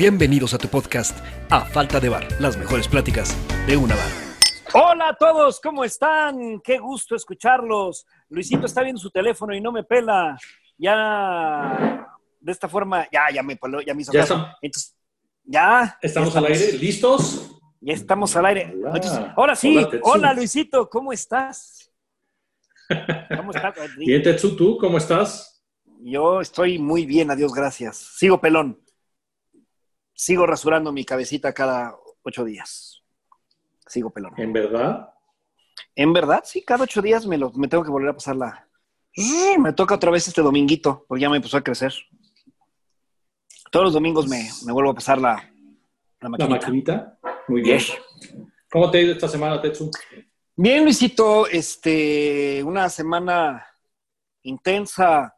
Bienvenidos a tu podcast A Falta de Bar, las mejores pláticas de una bar. Hola a todos, ¿cómo están? Qué gusto escucharlos. Luisito está viendo su teléfono y no me pela. Ya de esta forma, ya, ya me peló, ya me hizo Ya. Entonces, ya. ¿Estamos al aire? ¿Listos? Ya estamos al aire. Hola. Entonces, ahora sí, Hola, hola Luisito, ¿cómo estás? ¿Cómo estás? Bien, Tetsu, ¿tú cómo estás? Yo estoy muy bien, adiós, gracias. Sigo pelón. Sigo rasurando mi cabecita cada ocho días. Sigo pelón. ¿En verdad? En verdad, sí, cada ocho días me, lo, me tengo que volver a pasar la... Me toca otra vez este dominguito, porque ya me empezó a crecer. Todos los domingos me, me vuelvo a pasar la, la ¿La maquinita. maquinita? Muy bien. Yes. ¿Cómo te ha ido esta semana, Tetsu? Bien, Luisito, este, una semana intensa.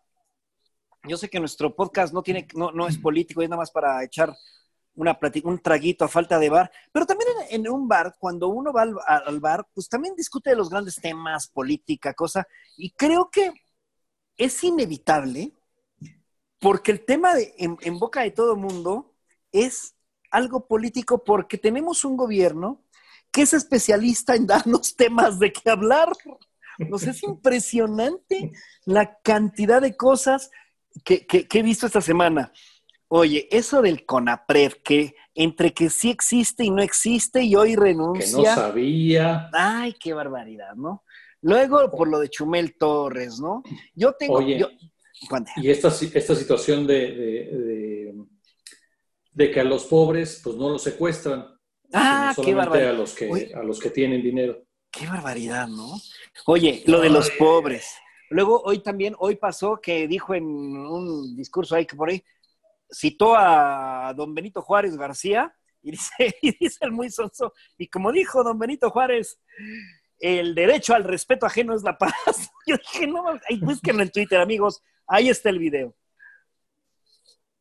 Yo sé que nuestro podcast no tiene, no, no es político, es nada más para echar una un traguito a falta de bar. Pero también en, un bar, cuando uno va al, al bar, pues también discute de los grandes temas, política, cosa. Y creo que es inevitable, porque el tema de, en, boca de todo mundo es algo político, porque tenemos un gobierno que es especialista en darnos temas de qué hablar. Nos es impresionante la cantidad de cosas que he visto esta semana. Oye, eso del CONAPRED, que entre que sí existe y no existe y hoy Que no renuncia. sabía. Ay, qué barbaridad, ¿no? Luego, por lo de Chumel Torres, ¿no? Yo tengo. Oye. yo-. Y esta, esta situación de, de, de- de que a los pobres pues no los secuestran, Ah, qué solamente barbaridad. a los, que, Oye. a los que tienen dinero. Qué barbaridad, ¿no? Oye, lo de los pobres. Luego, hoy también, hoy pasó que dijo en un discurso ahí que por ahí, citó a don Benito Juárez García y dice, y dice el muy sonso, y como dijo don Benito Juárez, el derecho al respeto ajeno es la paz. Yo dije, no, búsquenlo en Twitter, amigos, ahí está el video.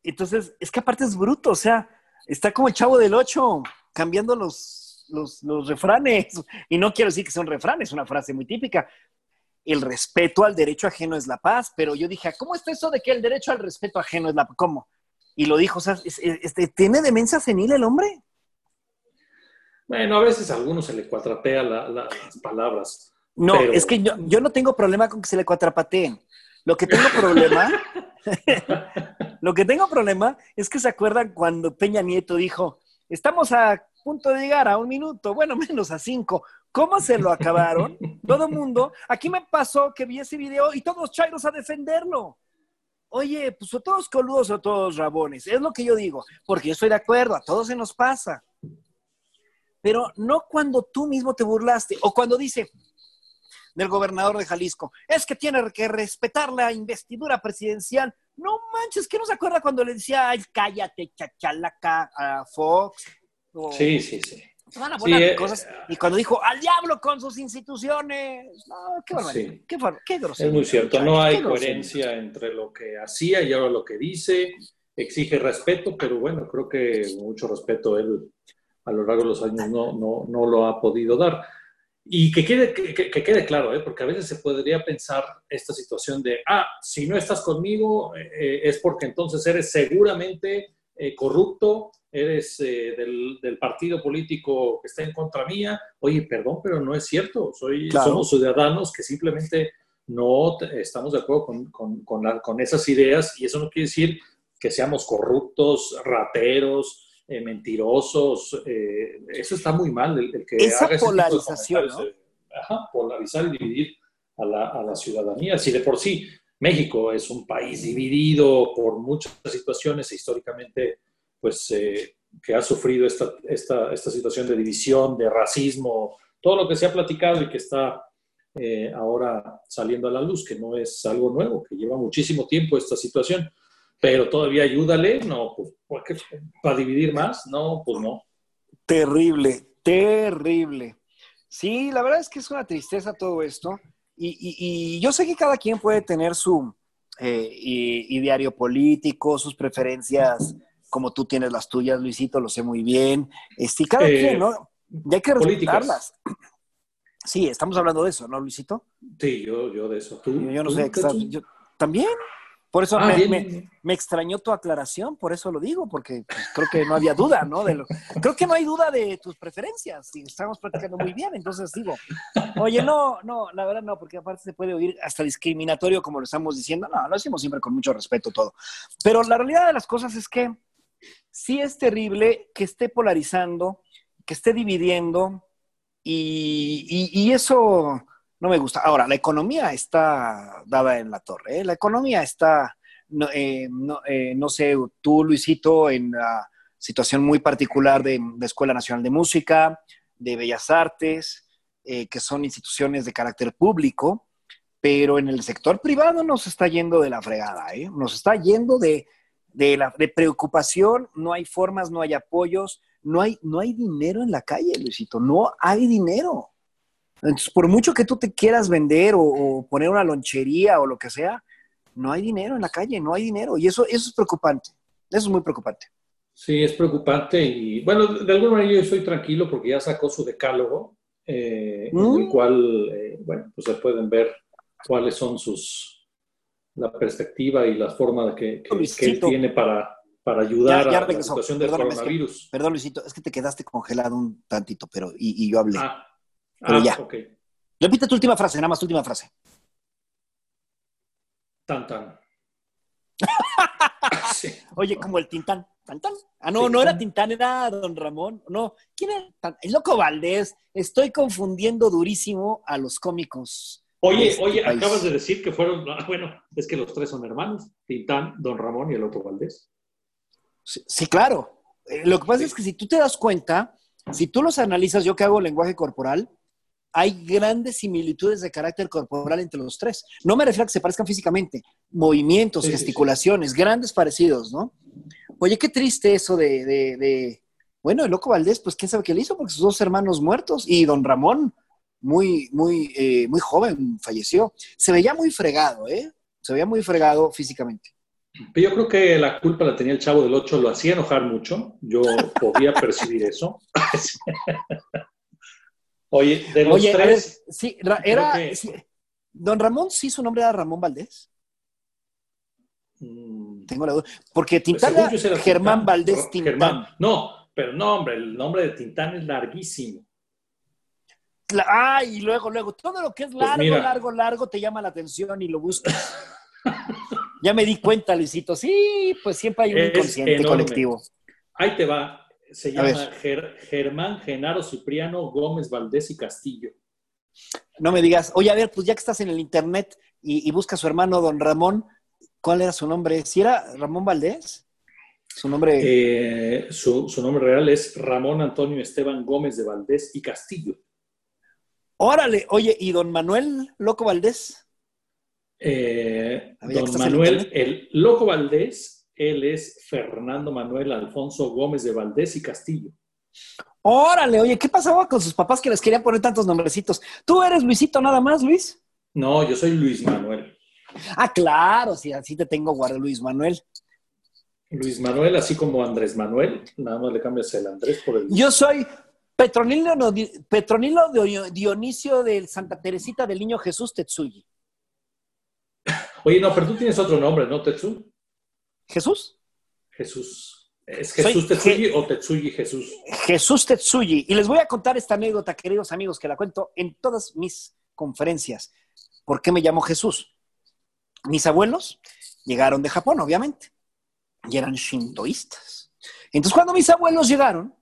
Entonces, es que aparte es bruto, o sea, está como el chavo del ocho, cambiando los, los, los refranes. Y no quiero decir que sea un refrán, es una frase muy típica. El respeto al derecho ajeno es la paz, pero yo dije, ¿cómo está eso de que el derecho al respeto ajeno es la paz? ¿Cómo? Y lo dijo, o sea, este, ¿tiene demencia senil el hombre? Bueno, a veces a algunos se le cuatrapea la- la- las palabras. No, Pero- es que yo, yo no tengo problema con que se le cuatrapateen. Lo que tengo problema, lo que tengo problema es que se acuerdan cuando Peña Nieto dijo, estamos a punto de llegar a un minuto, bueno, menos a cinco. ¿Cómo se lo acabaron? Todo mundo. Aquí me pasó que vi ese video y todos chairos a defenderlo. Oye, pues o todos coludos o todos rabones. Es lo que yo digo, porque yo estoy de acuerdo, a todos se nos pasa. Pero no cuando tú mismo te burlaste o cuando dice, del gobernador de Jalisco. Es que tiene que respetar la investidura presidencial. No manches, que no se acuerda cuando le decía, ay, cállate, chachalaca, a Fox? Sí, sí, sí. Van a Sí, volar eh, cosas. Y cuando dijo, al diablo con sus instituciones. No, qué barbaridad. Sí. Qué, bar- qué grosero. Es muy cierto, no hay qué grosero. coherencia entre lo que hacía y ahora lo que dice. Exige respeto, pero bueno, creo que mucho respeto él a lo largo de los años no, no, no lo ha podido dar. Y que quede, que, que- que quede claro, ¿eh? porque a veces se podría pensar esta situación de, ah, si no estás conmigo eh, eh, es porque entonces eres seguramente eh, corrupto, eres eh, del, del partido político que está en contra mía. Oye, perdón, pero no es cierto. Soy, Claro. Somos ciudadanos que simplemente no estamos de acuerdo con, con- con la- con esas ideas y eso no quiere decir que seamos corruptos, rateros, eh, mentirosos. eh, eso está muy mal, el, el que Esa haga ese tipo de polarización, ajá, polarizar y dividir a la, a la ciudadanía. Si de por sí México es un país dividido por muchas situaciones e históricamente, pues, eh, que ha sufrido esta, esta, esta situación de división, de racismo, todo lo que se ha platicado y que está eh, ahora saliendo a la luz, que no es algo nuevo, que lleva muchísimo tiempo esta situación, pero todavía ayúdale, no, pues. ¿para dividir más? No, pues no. Terrible, terrible. Sí, la verdad es que es una tristeza todo esto. Y, y- yo sé que cada quien puede tener su eh, político, sus preferencias, como tú tienes las tuyas, Luisito, lo sé muy bien. Este, y cada Eh, quien, ¿no? Y hay que políticas. respetarlas. Sí, estamos hablando de eso, ¿no, Luisito? Sí, yo, yo de eso. ¿Tú, Yo, yo no tú, sé, exacto, yo- también, Por eso Ah, me, me- me extrañó tu aclaración, por eso lo digo, porque pues, creo que no había duda, ¿no? De lo- creo que no hay duda de tus preferencias y estamos practicando muy bien, entonces digo, oye, no, no, la verdad no, porque aparte se puede oír hasta discriminatorio como lo estamos diciendo, no, lo decimos siempre con mucho respeto todo, pero la realidad de las cosas es que sí es terrible que esté polarizando, que esté dividiendo y, eso no me gusta. Ahora, la economía está dada en la torre, ¿eh? la economía está, no, eh, no, eh, no sé, tú, Luisito, en la situación muy particular de, de Escuela Nacional de Música, de Bellas Artes, eh, que son instituciones de carácter público, pero en el sector privado nos está yendo de la fregada, nos está yendo de, de, la, de preocupación, no hay formas, no hay apoyos, no hay, no hay dinero en la calle, Luisito, no hay dinero. Entonces, por mucho que tú te quieras vender o, o poner una lonchería o lo que sea, no hay dinero en la calle, no hay dinero. Y eso, eso es preocupante. Eso es muy preocupante. Sí, es preocupante y bueno, de alguna manera yo estoy tranquilo porque ya sacó su decálogo, eh, en Mm. el cual, eh, bueno, pues se pueden ver cuáles son sus, la perspectiva y la forma que, que- que él tiene para, para ayudar Ya- ya a la situación del es que- coronavirus. Perdón, Luisito, es que te quedaste congelado un tantito, pero y, y yo hablé. Ah, Pero ah, ya. Repite tu última frase, nada más tu última frase. Tan, tan. Sí. Oye, como el Tintán. ¿Tantán? Ah, no, no era Tintán, era Don Ramón. No, ¿quién era? Tan- El Loco Valdés. Estoy confundiendo durísimo a los cómicos. Oye, Este oye, país. acabas de decir que fueron, ah, bueno, es que los tres son hermanos, Tintán, Don Ramón y el otro Valdés. Sí, sí, claro. Eh, lo que pasa es que si tú te das cuenta, si tú los analizas, yo que hago lenguaje corporal, hay grandes similitudes de carácter corporal entre los tres. No me refiero a que se parezcan físicamente, movimientos, sí. gesticulaciones, grandes parecidos, ¿no? Oye, qué triste eso de, de- de- Bueno, el loco Valdés, pues quién sabe qué le hizo, porque sus dos hermanos muertos y don Ramón, muy, muy, eh, muy joven, falleció. Se veía muy fregado, ¿eh? Se veía muy fregado físicamente. Yo creo que la culpa la tenía el chavo del 8, lo hacía enojar mucho. Yo podía percibir eso. Oye, de los Oye, a ver, tres, sí, era. que- sí, don Ramón, sí, su nombre era Ramón Valdés. mm, Tengo la duda. Porque ese era Germán Tintán. Valdés Tintán. Germán. No, pero no, hombre, el nombre de Tintán es larguísimo. Ah, y luego, luego, todo lo que es largo, Pues mira. largo, largo te llama la atención y lo buscas. ya me di cuenta, Luisito. Sí, pues siempre hay un Es inconsciente enorme. colectivo. Ahí te va. Se llama. Ger- Germán Genaro Cipriano Gómez Valdés y Castillo. No me digas, oye, a ver, pues ya que estás en el internet y, y busca a su hermano don Ramón, ¿cuál era su nombre? ¿Si era Ramón Valdés? Su nombre. Eh, su, su nombre real es Ramón Antonio Esteban Gómez de Valdés y Castillo. Órale, oye, ¿y don Manuel Loco Valdés? Eh, don Manuel, el Loco Valdés, él es Fernando Manuel Alfonso Gómez de Valdés y Castillo. Órale, oye, ¿qué pasaba con sus papás que les querían poner tantos nombrecitos? ¿Tú eres Luisito nada más, Luis? No, yo soy Luis Manuel. Ah, claro, sí, así te tengo guardado, Luis Manuel. Luis Manuel, así como Andrés Manuel, nada más le cambias el Andrés por el... Yo soy Petronilo, no, Dionisio de Santa Teresita del Niño Jesús Tetsuyi. Oye, no, pero tú tienes otro nombre, ¿no, Tetsu? ¿Jesús? Jesús. ¿Es Soy Jesús Tetsuyi Je- o Tetsuyi Jesús? Jesús Tetsuyi. Y les voy a contar esta anécdota, queridos amigos, que la cuento en todas mis conferencias. ¿Por qué me llamo Jesús? Mis abuelos llegaron de Japón, obviamente, y eran shintoístas. Entonces, cuando mis abuelos llegaron,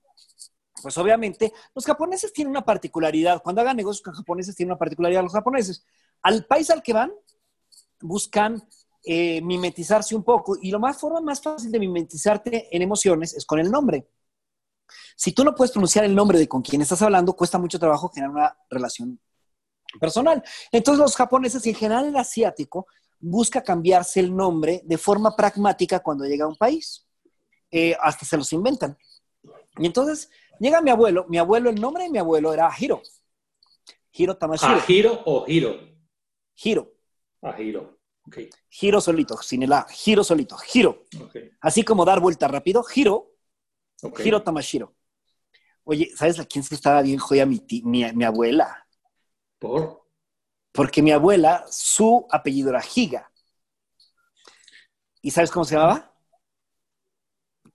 pues obviamente los japoneses tienen una particularidad. Cuando hagan negocios con japoneses, tienen una particularidad los japoneses. Al país al que van, buscan eh, mimetizarse un poco. Y la más forma más fácil de mimetizarte en emociones es con el nombre. Si tú no puedes pronunciar el nombre de con quien estás hablando, cuesta mucho trabajo generar una relación personal. Entonces los japoneses y en general el asiático busca cambiarse el nombre de forma pragmática cuando llega a un país. Eh, hasta se los inventan. Y entonces llega mi abuelo, mi abuelo, el nombre de mi abuelo era Hiro. Hiro Tamashiro. ¿Ajiro o Giro? Hiro. Ajiro. Ok, Hiro solito, sin el A. Hiro solito. Hiro. ok, Así como dar vuelta rápido. Hiro. ok. Hiro Tamashiro. Oye, ¿sabes a quién se estaba bien joya mi, mi, mi abuela? ¿Por? Porque mi abuela, su apellido era Higa. ¿Y sabes cómo se llamaba?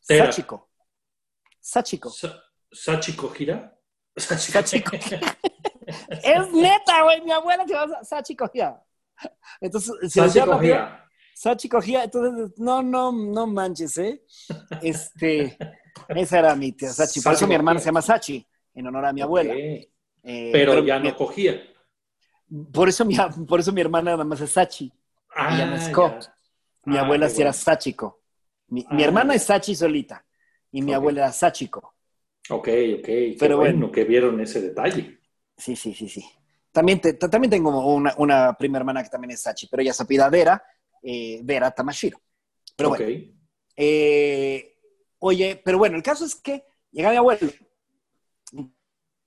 Sachiko. Sachiko. Sa- ¿Sachiko gira? Sachiko. es neta, güey. Mi abuela se llama Sachiko Gia. Entonces, se Sachiko llama gira. Sachiko Gia. Entonces, no, no, no manches, ¿eh? Este, esa era mi tía Sachi. Por eso mi hermana se llama Sachi, en honor a mi abuela. Eh, Pero, ya mi- no cogía. Por eso, mi, por eso mi hermana nada más es Sachi. Ah, Ella no es ya. Mi Ah, abuela sí era. Sachiko. Mi, mi Ah, hermana es Sachi solita. Y mi abuela era Sachiko. Ok, ok. Qué Pero bueno, bueno. que vieron ese detalle. Sí, sí, sí, sí. También, te- ta- también tengo una, una prima hermana que también es Sachi, pero ella se apellida Vera, eh, Vera Tamashiro. Pero ok. bueno, eh, oye, pero bueno, el caso es que llega mi abuelo.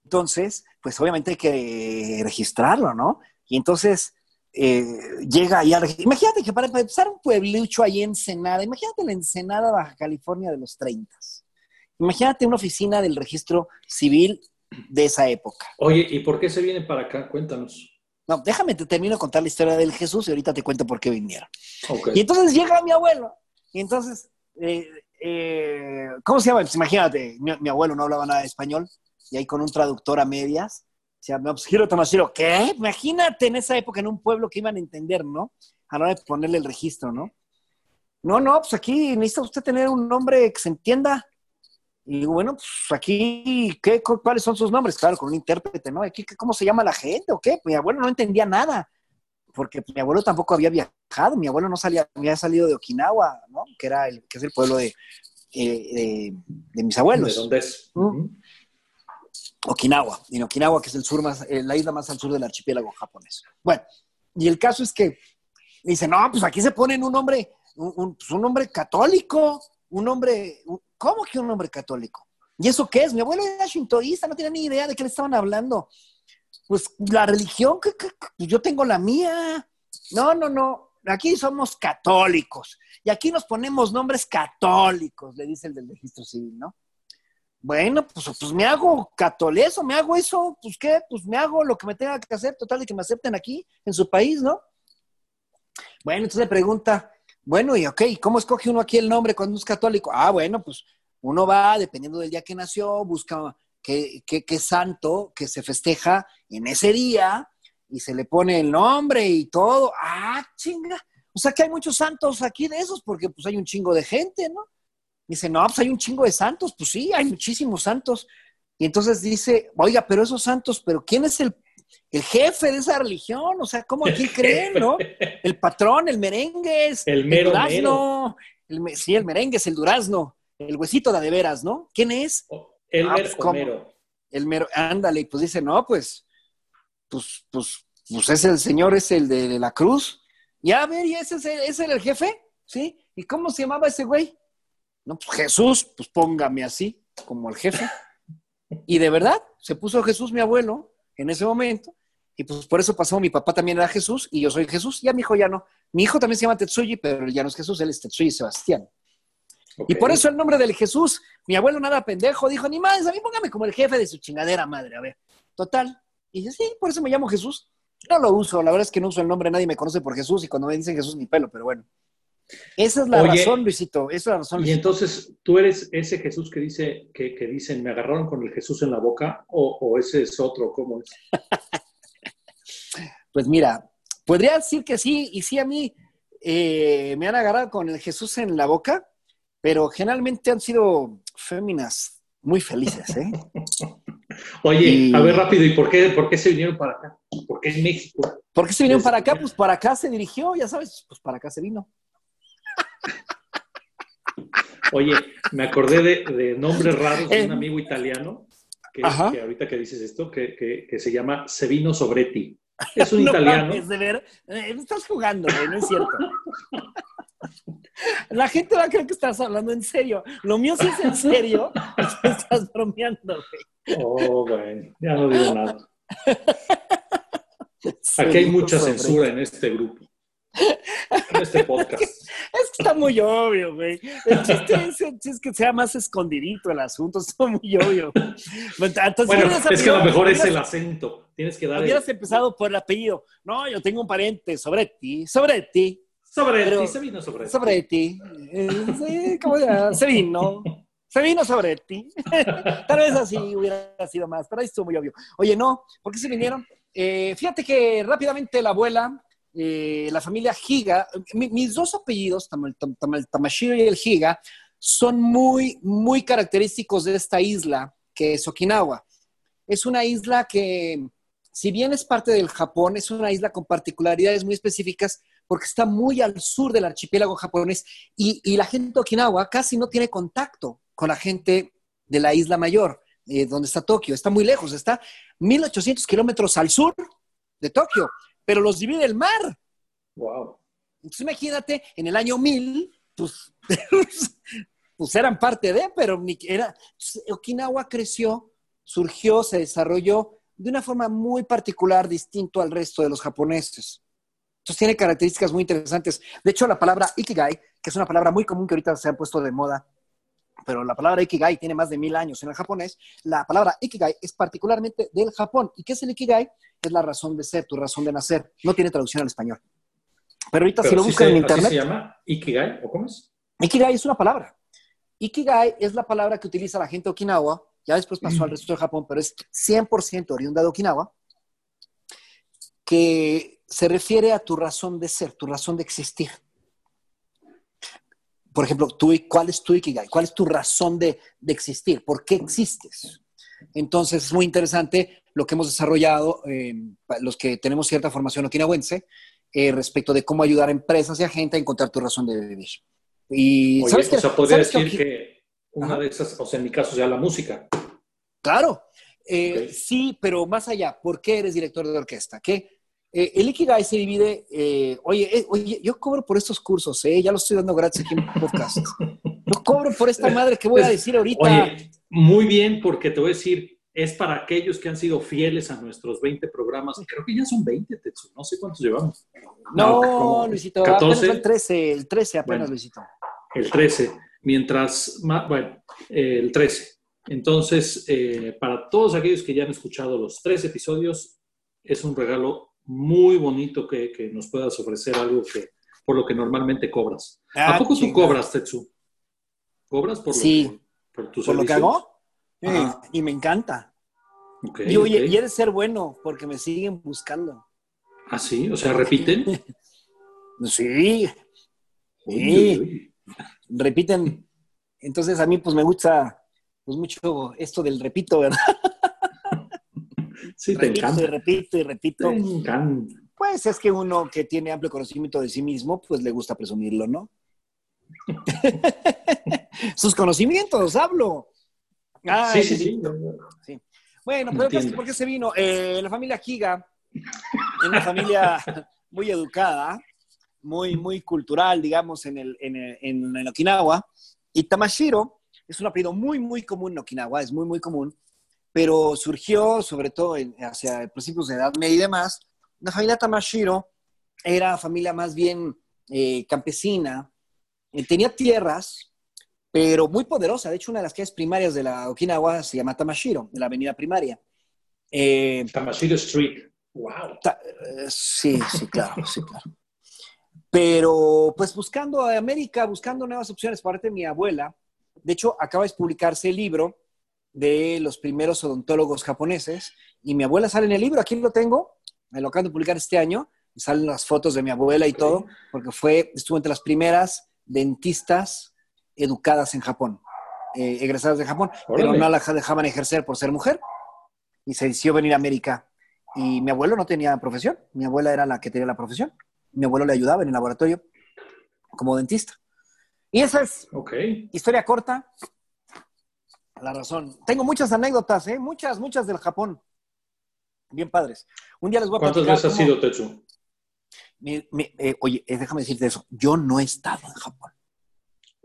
Entonces, pues obviamente hay que registrarlo, ¿no? Y entonces eh, llega ahí a Imagínate que para, para empezar un pueblucho ahí en Ensenada, imagínate la Ensenada, Baja California de los 30. Imagínate una oficina del registro civil de esa época. Oye, ¿y por qué se vienen para acá? Cuéntanos. No, déjame, te termino de contar la historia del Jesús y ahorita te cuento por qué vinieron. Ok. Y entonces llega mi abuelo. Y entonces, eh, eh, ¿cómo se llama? Pues imagínate, mi, mi abuelo no hablaba nada de español y ahí con un traductor a medias. Se llama pues, Giro Tomasiro. ¿Qué? Imagínate en esa época en un pueblo que iban a entender, ¿no? A la hora de ponerle el registro, ¿no? No, no, pues aquí necesita usted tener un nombre que se entienda. Y digo, bueno, pues aquí, ¿qué, cu- ¿cuáles son sus nombres? Claro, con un intérprete, ¿no? Aquí, ¿Cómo se llama la gente o qué? Mi abuelo no entendía nada porque mi abuelo tampoco había viajado, mi abuelo no salía, había salido de Okinawa, ¿no? Que era el, que es el pueblo de, eh, de, de mis ¿De abuelos, dónde es? Mm. Okinawa, en Okinawa, que es el sur más, eh, la isla más al sur del archipiélago japonés. Bueno, y el caso es que dice, no, pues aquí se ponen un hombre, un, un- pues un hombre católico, un hombre, un- ¿cómo que un hombre católico? ¿Y eso qué es? Mi abuelo era shintoísta, no tenía ni idea de qué le estaban hablando. Pues la religión, ¿qué- qué- qué? Pues yo tengo la mía. No, no, no. Aquí somos católicos. Y aquí nos ponemos nombres católicos, le dice el del registro civil, ¿no? Bueno, pues, pues me hago catolizo, me hago eso, pues qué, pues me hago lo que me tenga que hacer, total de que me acepten aquí, en su país, ¿no? Bueno, entonces le pregunta, bueno, y ok, ¿cómo escoge uno aquí el nombre cuando es católico? Ah, bueno, pues uno va, dependiendo del día que nació, busca qué, qué- qué santo que se festeja en ese día y se le pone el nombre y todo. Ah, chinga. O sea que hay muchos santos aquí de esos porque pues hay un chingo de gente, ¿no? Dice, no, pues hay un chingo de santos. Pues sí, hay muchísimos santos. Y entonces dice, oiga, pero esos santos, pero ¿quién es el, el jefe de esa religión? O sea, ¿cómo aquí creen, no? El patrón, el merengue El mero durazno. El sí, el merengue es el durazno. El huesito de de veras, ¿no? ¿Quién es? Elmer Ah, pues. Homero. El mero, ándale, y pues dice, no, pues, pues, pues, pues es el señor, es el de, de la cruz. Y a ver, ¿y ese, es el- ese era el jefe? ¿Sí? ¿Y cómo se llamaba ese güey? No, pues Jesús, pues póngame así, como el jefe. Y de verdad, se puso Jesús, mi abuelo, en ese momento. Y pues por eso pasó, mi papá también era Jesús y yo soy Jesús. Ya mi hijo ya no. Mi hijo también se llama Tetsuyi, pero él ya no es Jesús, él es Tetsuyi Sebastián. Y por eso el nombre del Jesús, mi abuelo nada pendejo, dijo, ni más, a mí póngame como el jefe de su chingadera madre, a ver. Total. Y dice, sí, por eso me llamo Jesús. No lo uso, la verdad es que no uso el nombre, nadie me conoce por Jesús y cuando me dicen Jesús ni pelo, pero bueno. Esa es la Oye, razón, Luisito, esa es la razón. Y Luisito. entonces, ¿tú eres ese Jesús que dice, que, que dicen, me agarraron con el Jesús en la boca? ¿O, o ese es otro? ¿Cómo es? Pues mira, podría decir que sí, y sí a mí eh, me han agarrado con el Jesús en la boca, pero generalmente han sido féminas muy felices, ¿eh? Oye, Y- a ver rápido, ¿y por qué, por qué se vinieron para acá? ¿Por qué en México? ¿Por qué se vinieron para acá? Pues para acá se dirigió, ya sabes, pues para acá se vino. Oye, me acordé de, de nombres raros de un Eh. amigo italiano, que, que ahorita que dices esto, que, que- que se llama Sevino Sobretti. Es un No italiano. mames, de ver, eh, estás jugando, güey, no es cierto. La gente va a creer que estás hablando en serio. Lo mío sí es en serio. Estás bromeando, güey. Oh, bueno, ya no digo nada. Aquí hay mucha censura en este grupo, en este podcast. Es que está muy obvio, güey. El chiste es, el chiste es que sea más escondidito el asunto, está muy obvio. Entonces, Bueno, es que a lo mejor es el acento. Tienes que dar el- Hubieras empezado por el apellido. No, yo tengo un pariente, sobre ti, sobre ti, Sobretti, se vino Sobretti. Sobretti. Eh, ¿Cómo se Se vino. Se vino Sobretti. Tal vez así hubiera sido más, pero ahí estuvo muy obvio. Oye, no, ¿por qué se vinieron? Eh, fíjate que rápidamente la abuela, eh, la familia Giga, mis dos apellidos, Tamashiro y el Giga, son muy, muy característicos de esta isla, que es Okinawa. Es una isla que, si bien es parte del Japón, es una isla con particularidades muy específicas porque está muy al sur del archipiélago japonés y, y la gente de Okinawa casi no tiene contacto con la gente de la isla mayor, eh, donde está Tokio. Está muy lejos, está 1800 kilómetros al sur de Tokio, pero los divide el mar. Wow. Entonces imagínate, en el año 1000, pues, pues eran parte de, pero ni era. Okinawa creció, surgió, se desarrolló de una forma muy particular, distinto al resto de los japoneses. Entonces tiene características muy interesantes. De hecho, la palabra ikigai, que es una palabra muy común que ahorita se ha puesto de moda pero la palabra Ikigai tiene más de mil años en el japonés. La palabra Ikigai es particularmente del Japón. ¿Y qué es el Ikigai? Es la razón de ser, tu razón de nacer. No tiene traducción al español. Pero ahorita si lo buscan en internet... ¿Así se llama Ikigai o cómo es? Ikigai es una palabra. Ikigai es la palabra que utiliza la gente de Okinawa, ya después pasó al resto del Japón, pero es 100% oriunda de Okinawa, que se refiere a tu razón de ser, tu razón de existir por ejemplo, tú, ¿cuál es tu Ikigai? ¿Cuál es tu razón de, existir? ¿Por qué existes? Entonces, es muy interesante lo que hemos desarrollado, eh, los que tenemos cierta formación okinawense, eh, respecto de cómo ayudar a empresas y a gente a encontrar tu razón de vivir. Y, ¿sabes o sea, podría decir que, una de esas, o sea, en mi caso, sea la música. Claro, eh, sí, pero más allá, ¿por qué eres director de orquesta? ¿Qué, eh, el Ikigai se divide, eh, oye, eh, oye, yo cobro por estos cursos, ¿eh? ya lo estoy dando gratis aquí en podcast. Yo cobro por esta madre que voy a decir ahorita. Oye, muy bien, porque te voy a decir, es para aquellos que han sido fieles a nuestros 20 programas. Creo que ya son 20, Tetsu, no sé cuántos llevamos. No, Luisito, 14. apenas el 13, el 13 apenas, Luisito. El 13, mientras, bueno, el 13. Entonces, para todos aquellos que ya han escuchado los tres episodios, es un regalo muy bonito que, nos puedas ofrecer algo que por lo que normalmente cobras. ¿A ah, poco tú cobras, Tetsu? ¿Cobras por, sí. lo, que, por ¿Por lo que hago? y me encanta. y, oye, y eres ser bueno porque me siguen buscando. ¿Ah, sí? O sea, ¿repiten? sí. Sí. Repiten. Entonces a mí pues me gusta pues mucho esto del repito, ¿verdad? Sí, repito, te encanta. Y repito y repito. Te encanta. Pues es que uno que tiene amplio conocimiento de sí mismo, pues le gusta presumirlo, ¿no? Sus conocimientos, hablo. sí, sí, sí, Bueno, pero ¿por qué se vino? Eh, la familia Giga, es una familia muy educada, muy, muy cultural, digamos, en, el, en, en Okinawa. Y Tamashiro es un apellido muy, muy común en Okinawa, es muy, muy común pero surgió sobre todo hacia principios de Edad Media y demás. La familia Tamashiro era familia más bien eh, campesina, eh, tenía tierras, pero muy poderosa. De hecho, una de las calles primarias de la Okinawa se llama Tamashiro, de la avenida primaria. Eh, Tamashiro Street. Wow. sí, sí, claro, sí, claro. Pero pues buscando a América, buscando nuevas opciones, por parte de mi abuela, de hecho, acaba de publicarse el libro de los primeros odontólogos japoneses. Y mi abuela sale en el libro, aquí lo tengo, me lo acaban de publicar este año, y salen las fotos de mi abuela y todo, porque fue, estuvo entre las primeras dentistas educadas en Japón, eh, egresadas de Japón, pero no la dejaban ejercer por ser mujer y se decidió venir a América. Y mi abuelo no tenía profesión, mi abuela era la que tenía la profesión. Mi abuelo le ayudaba en el laboratorio como dentista. Y esa es historia corta, la razón. Tengo muchas anécdotas, ¿eh? Muchas, muchas del Japón. Bien padres. Un día les voy a ¿Cuántas veces has sido, Techu? Eh, oye, eh, déjame decirte eso. Yo no he estado en Japón.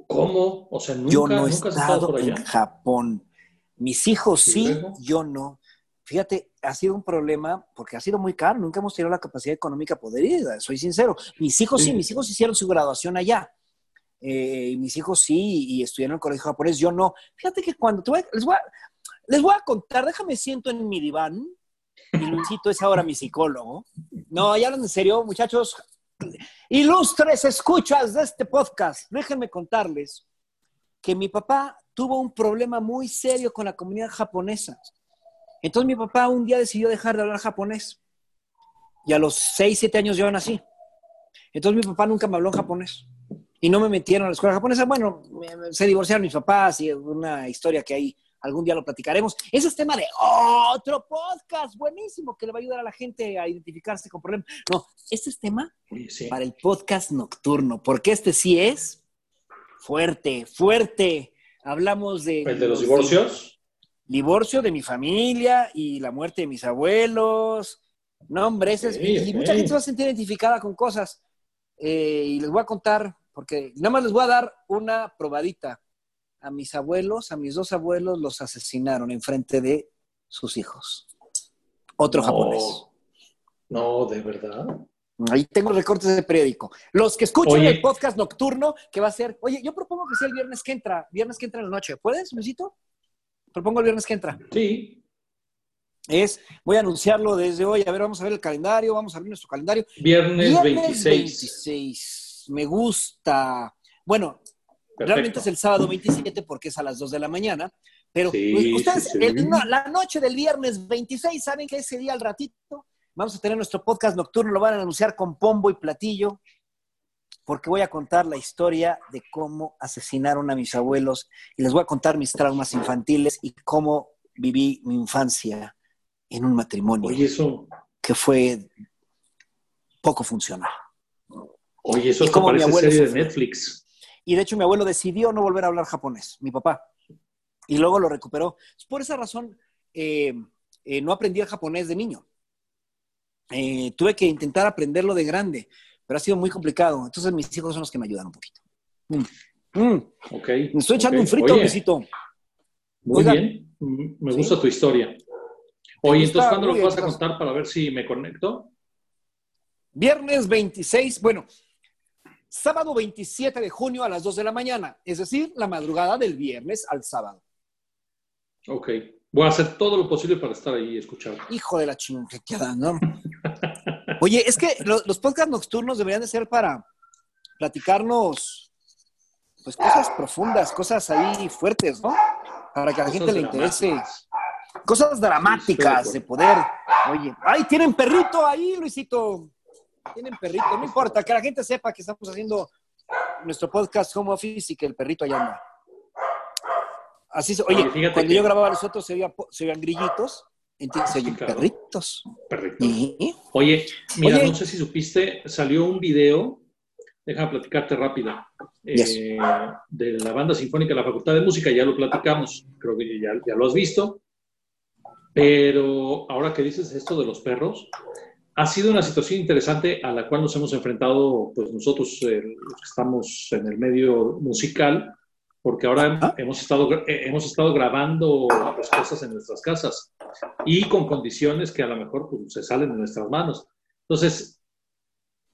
¿Cómo? O sea, nunca, yo no he estado, en Japón. Mis hijos sí, yo no. Fíjate, ha sido un problema porque ha sido muy caro. Nunca hemos tenido la capacidad económica poder ir, soy sincero. Mis hijos sí mis hijos hicieron su graduación allá. Eh, mis hijos sí y estudiaron en el colegio japonés, yo no. Fíjate que cuando les, voy a, les voy a contar, déjame siento en mi diván y Luisito es ahora mi psicólogo. No, ya hablan en serio, muchachos, Ilustres escuchas de este podcast, déjenme contarles que mi papá tuvo un problema muy serio con la comunidad japonesa. Entonces mi papá un día decidió dejar de hablar japonés. Y a los 6, 7 años yo nací. Entonces mi papá nunca me habló en japonés. Y no me metieron a la escuela japonesa. Bueno, se divorciaron mis papás y una historia que ahí algún día lo platicaremos. Ese es tema de otro podcast buenísimo que le va a ayudar a la gente a identificarse con problemas. No, este es tema para el podcast nocturno, porque este sí es fuerte, fuerte. Hablamos de... ¿El de los divorcios? divorcio de mi familia y la muerte de mis abuelos. No, hombre, ese es, y mucha gente va a sentir identificada con cosas. Eh, y les voy a contar, porque nada más les voy a dar una probadita a mis abuelos, a mis dos abuelos, los asesinaron en frente de sus hijos. Otro japonés. No, de verdad. Ahí tengo recortes de periódico. Los que escuchan el podcast nocturno, que va a ser, oye, yo propongo que sea el viernes que entra, viernes que entra en la noche. ¿Puedes, Luisito? Propongo el viernes que entra. Sí. Es, voy a anunciarlo desde hoy. A ver, vamos a ver el calendario, vamos a ver nuestro calendario. Viernes, viernes 26. 26. Me gusta. Bueno, Realmente es el sábado 27 porque es a las 2 de la mañana. Pero pues, ustedes, la noche del viernes 26, saben que ese día al ratito vamos a tener nuestro podcast nocturno, lo van a anunciar con pombo y platillo, porque voy a contar la historia de cómo asesinaron a mis abuelos y les voy a contar mis traumas infantiles y cómo viví mi infancia en un matrimonio eso... que fue poco funcional. Oye, eso es como parece serie de Netflix. Y de hecho mi abuelo decidió no volver a hablar japonés, mi papá. Y luego lo recuperó. Por esa razón, eh, eh, no aprendí el japonés de niño. Eh, tuve que intentar aprenderlo de grande, pero ha sido muy complicado. Entonces mis hijos son los que me ayudan un poquito. Mm. Mm. Okay, me estoy echando un frito, Luisito. Muy bien, mm, me gusta tu historia. Oye, entonces, ¿cuándo lo vas a contar para ver si me conecto? Viernes 26, bueno, sábado 27 de junio a las 2 de la mañana, es decir, la madrugada del viernes al sábado. Ok, voy a hacer todo lo posible para estar ahí y escuchar. Hijo de la chingada, ¿no? Oye, es que los, podcasts nocturnos deberían de ser para platicarnos, pues cosas profundas, cosas ahí fuertes, ¿no? Para que a la gente le interese. Cosas dramáticas de poder. Oye, ay, tienen perrito ahí, Luisito tienen perrito, no importa, que la gente sepa que estamos haciendo nuestro podcast home office y que el perrito allá anda. Así, oye, cuando yo grababa los otros se, oían grillitos, entonces se oían perritos. Perritos. Oye, mira, no sé si supiste, salió un video, déjame platicarte rápido, eh, de la banda sinfónica de la Facultad de Música, ya lo platicamos, creo que ya, ya lo has visto, pero ahora que dices esto de los perros, ha sido una situación interesante a la cual nos hemos enfrentado pues nosotros eh, los que estamos en el medio musical, porque ahora hemos, estado, eh, hemos estado grabando las cosas en nuestras casas y con condiciones que a lo mejor pues, se salen de nuestras manos. Entonces,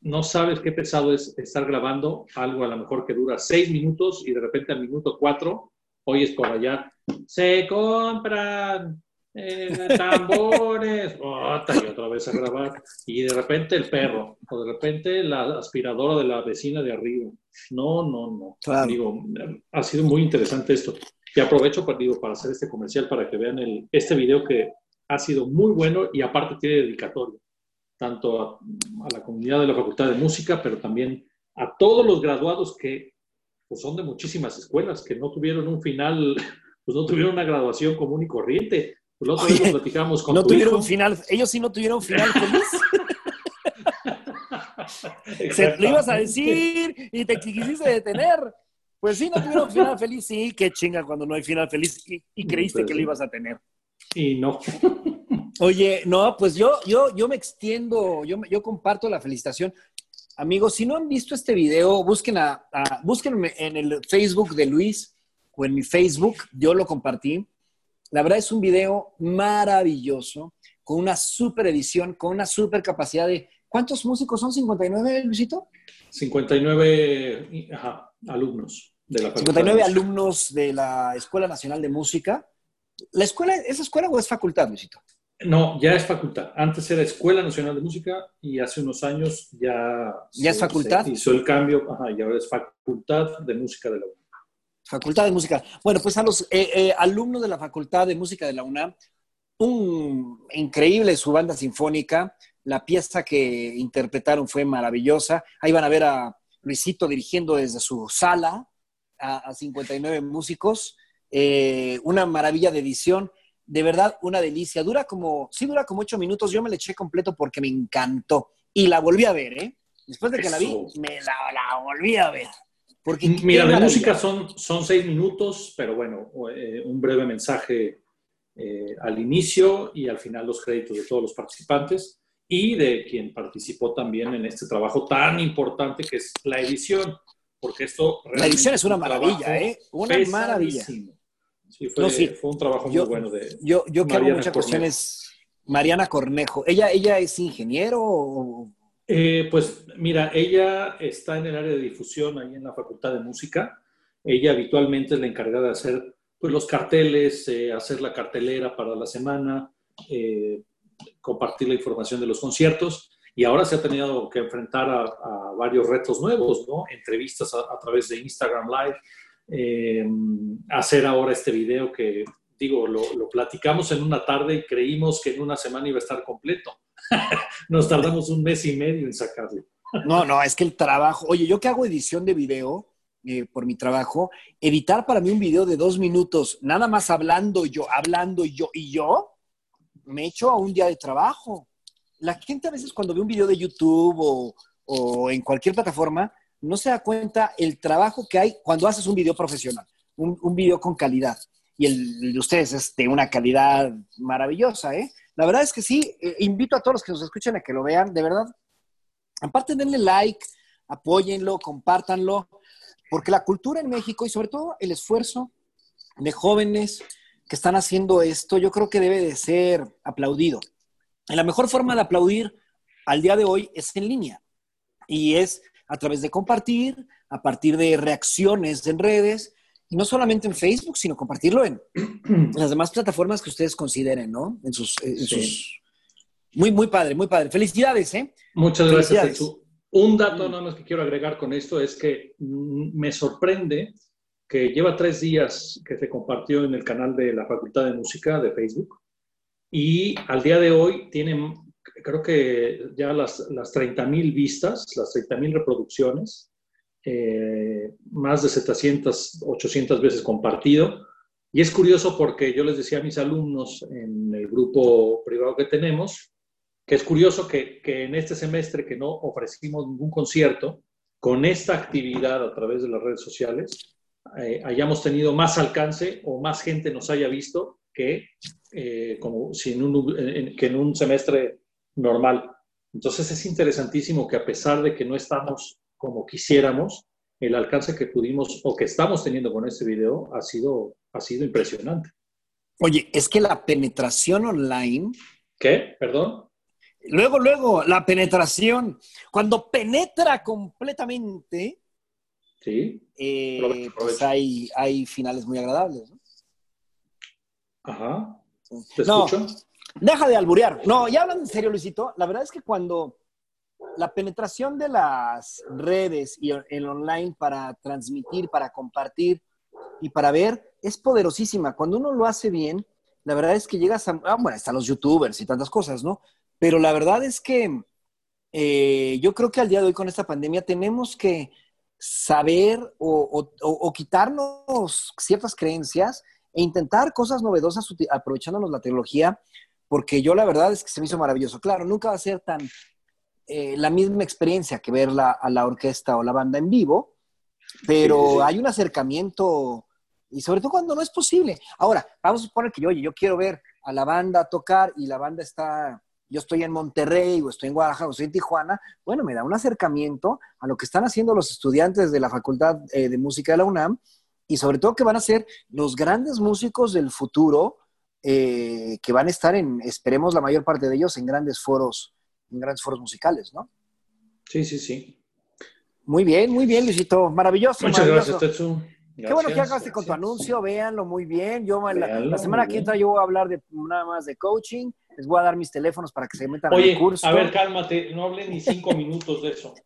no sabes qué pesado es estar grabando algo a lo mejor que dura seis minutos y de repente al minuto cuatro oyes por allá, se compran eh, tambores, y otra vez a grabar, y de repente el perro, o de repente la aspiradora de la vecina de arriba. No, no, no. Digo, ha sido muy interesante esto. Y aprovecho para, digo, para hacer este comercial para que vean el, este video que ha sido muy bueno y aparte tiene dedicatorio, tanto a, a la comunidad de la Facultad de Música, pero también a todos los graduados que pues, son de muchísimas escuelas, que no tuvieron un final, pues no tuvieron una graduación común y corriente, platicamos con no tuvieron final, ellos sí no tuvieron final feliz. Se lo ibas a decir y te quisiste detener. Pues sí, no tuvieron final feliz. Sí, qué chinga cuando no hay final feliz y, creíste que lo ibas a tener. Y no. Oye, no, pues yo, yo, yo me extiendo, yo, yo comparto la felicitación. Amigos, si no han visto este video, busquen, a, a, en el Facebook de Luis o en mi Facebook, yo lo compartí. La verdad es un video maravilloso, con una super edición, con una super capacidad de... ¿Cuántos músicos son? ¿59, Luisito? 59 alumnos de la 59 alumnos de la Escuela Nacional de Música. ¿La escuela es escuela o es facultad, Luisito? No, ya es facultad. Antes era Escuela Nacional de Música y hace unos años ya... ¿Ya es facultad? hizo el cambio, ajá, y ahora es Facultad de Música de la UNAM. Facultad de Música. Bueno, pues a los eh, eh, alumnos de la Facultad de Música de la UNAM, un increíble su banda sinfónica. La pieza que interpretaron fue maravillosa. Ahí van a ver a Luisito dirigiendo desde su sala a, 59 músicos. Eh, una maravilla de edición de verdad una delicia. Dura como, sí dura como ocho minutos. Yo me la eché completo porque me encantó. Y la volví a ver, ¿eh? Después de que la vi, me la, volví a ver. Porque Mira, de música son, son seis minutos, pero bueno, eh, un breve mensaje eh, al inicio y al final los créditos de todos los participantes y de quien participó también en este trabajo tan importante que es la edición, porque esto... La edición es una maravilla, ¿eh? Una maravilla. Sí, fue, un trabajo muy bueno de. Yo, yo que hago muchas cuestiones. Mariana Cornejo. ¿Ella, ella es ingeniero eh, pues mira, ella está en el área de difusión ahí en la Facultad de Música. Ella habitualmente es la encargada de hacer pues, los carteles, eh, hacer la cartelera para la semana, eh, compartir la información de los conciertos. Y ahora se ha tenido que enfrentar a, varios retos nuevos. Entrevistas a, través de Instagram Live, hacer ahora este video que, digo, lo, platicamos en una tarde y creímos que en una semana iba a estar completo. Nos tardamos un mes y medio en sacarlo. no, no, es que el trabajo, oye, yo que hago edición de video eh, por mi trabajo, editar para mí un video de dos minutos, nada más hablando yo, hablando yo y yo, me echo a un día de trabajo. La gente a veces cuando ve un video de YouTube o, en cualquier plataforma, no se da cuenta el trabajo que hay cuando haces un video profesional, un video con calidad. Y el de ustedes es de una calidad maravillosa, ¿eh? La verdad es que sí, eh, invito a todos los que nos escuchen a que lo vean, de verdad. Aparte, denle like, apóyenlo, compártanlo, porque la cultura en México y sobre todo el esfuerzo de jóvenes que están haciendo esto, yo creo que debe de ser aplaudido. La mejor forma de aplaudir al día de hoy es en línea. Y es a través de compartir, a partir de reacciones en redes, y no solamente en Facebook, sino compartirlo en las demás plataformas que ustedes consideren, ¿no? En sus... Muy, muy padre, muy padre. Felicidades, ¿eh? Muchas gracias, Un dato nada más que quiero agregar con esto es que me sorprende que lleva tres días que se compartió en el canal de la Facultad de Música de Facebook y al día de hoy tiene creo que ya las, las 30.000 vistas, las 30.000 reproducciones, eh, más de 700, 800 veces compartido. Y es curioso porque yo les decía a mis alumnos en el grupo privado que tenemos, que es curioso que, que en este semestre que no ofrecimos ningún concierto, con esta actividad a través de las redes sociales, eh, hayamos tenido más alcance o más gente nos haya visto que, eh, como si un, que en un semestre normal. Entonces es interesantísimo que a pesar de que no estamos como quisiéramos, el alcance que pudimos o que estamos teniendo con este video ha sido, ha sido impresionante. Oye, es que la penetración online... ¿Qué? Perdón. Luego, luego, la penetración, cuando penetra completamente, sí. Eh, pues hay, hay finales muy agradables. ¿no? Ajá. ¿Te escucho? Deja de alburear. No, ya hablando en serio, Luisito, la verdad es que cuando la penetración de las redes y el online para transmitir, para compartir y para ver es poderosísima. Cuando uno lo hace bien, la verdad es que llegas a, ah, bueno, están los youtubers y tantas cosas, ¿no? Pero la verdad es que eh, yo creo que al día de hoy con esta pandemia tenemos que saber o quitarnos ciertas creencias e intentar cosas novedosas aprovechándonos la tecnología porque yo la verdad es que se me hizo maravilloso. Claro, nunca va a ser tan eh, la misma experiencia que ver a la orquesta o la banda en vivo, pero hay un acercamiento y sobre todo cuando no es posible. Ahora, vamos a suponer que yo, oye, yo quiero ver a la banda tocar y la banda está, yo estoy en Monterrey o estoy en Guadalajara o estoy en Tijuana, bueno, me da un acercamiento a lo que están haciendo los estudiantes de la Facultad eh, de Música de la UNAM y sobre todo que van a ser los grandes músicos del futuro eh, que van a estar en, esperemos la mayor parte de ellos, en grandes foros, en grandes foros musicales, ¿no? Sí, sí, sí. Muy bien, muy bien, Luisito. Maravilloso. Muchas gracias, Tetsu. Qué bueno que hagas con tu anuncio, véanlo muy bien. Yo la, semana que entra yo voy a hablar de nada más de coaching, Les voy a dar mis teléfonos para que se metan Oye, al curso. a ver, cálmate, no hable ni cinco minutos de eso.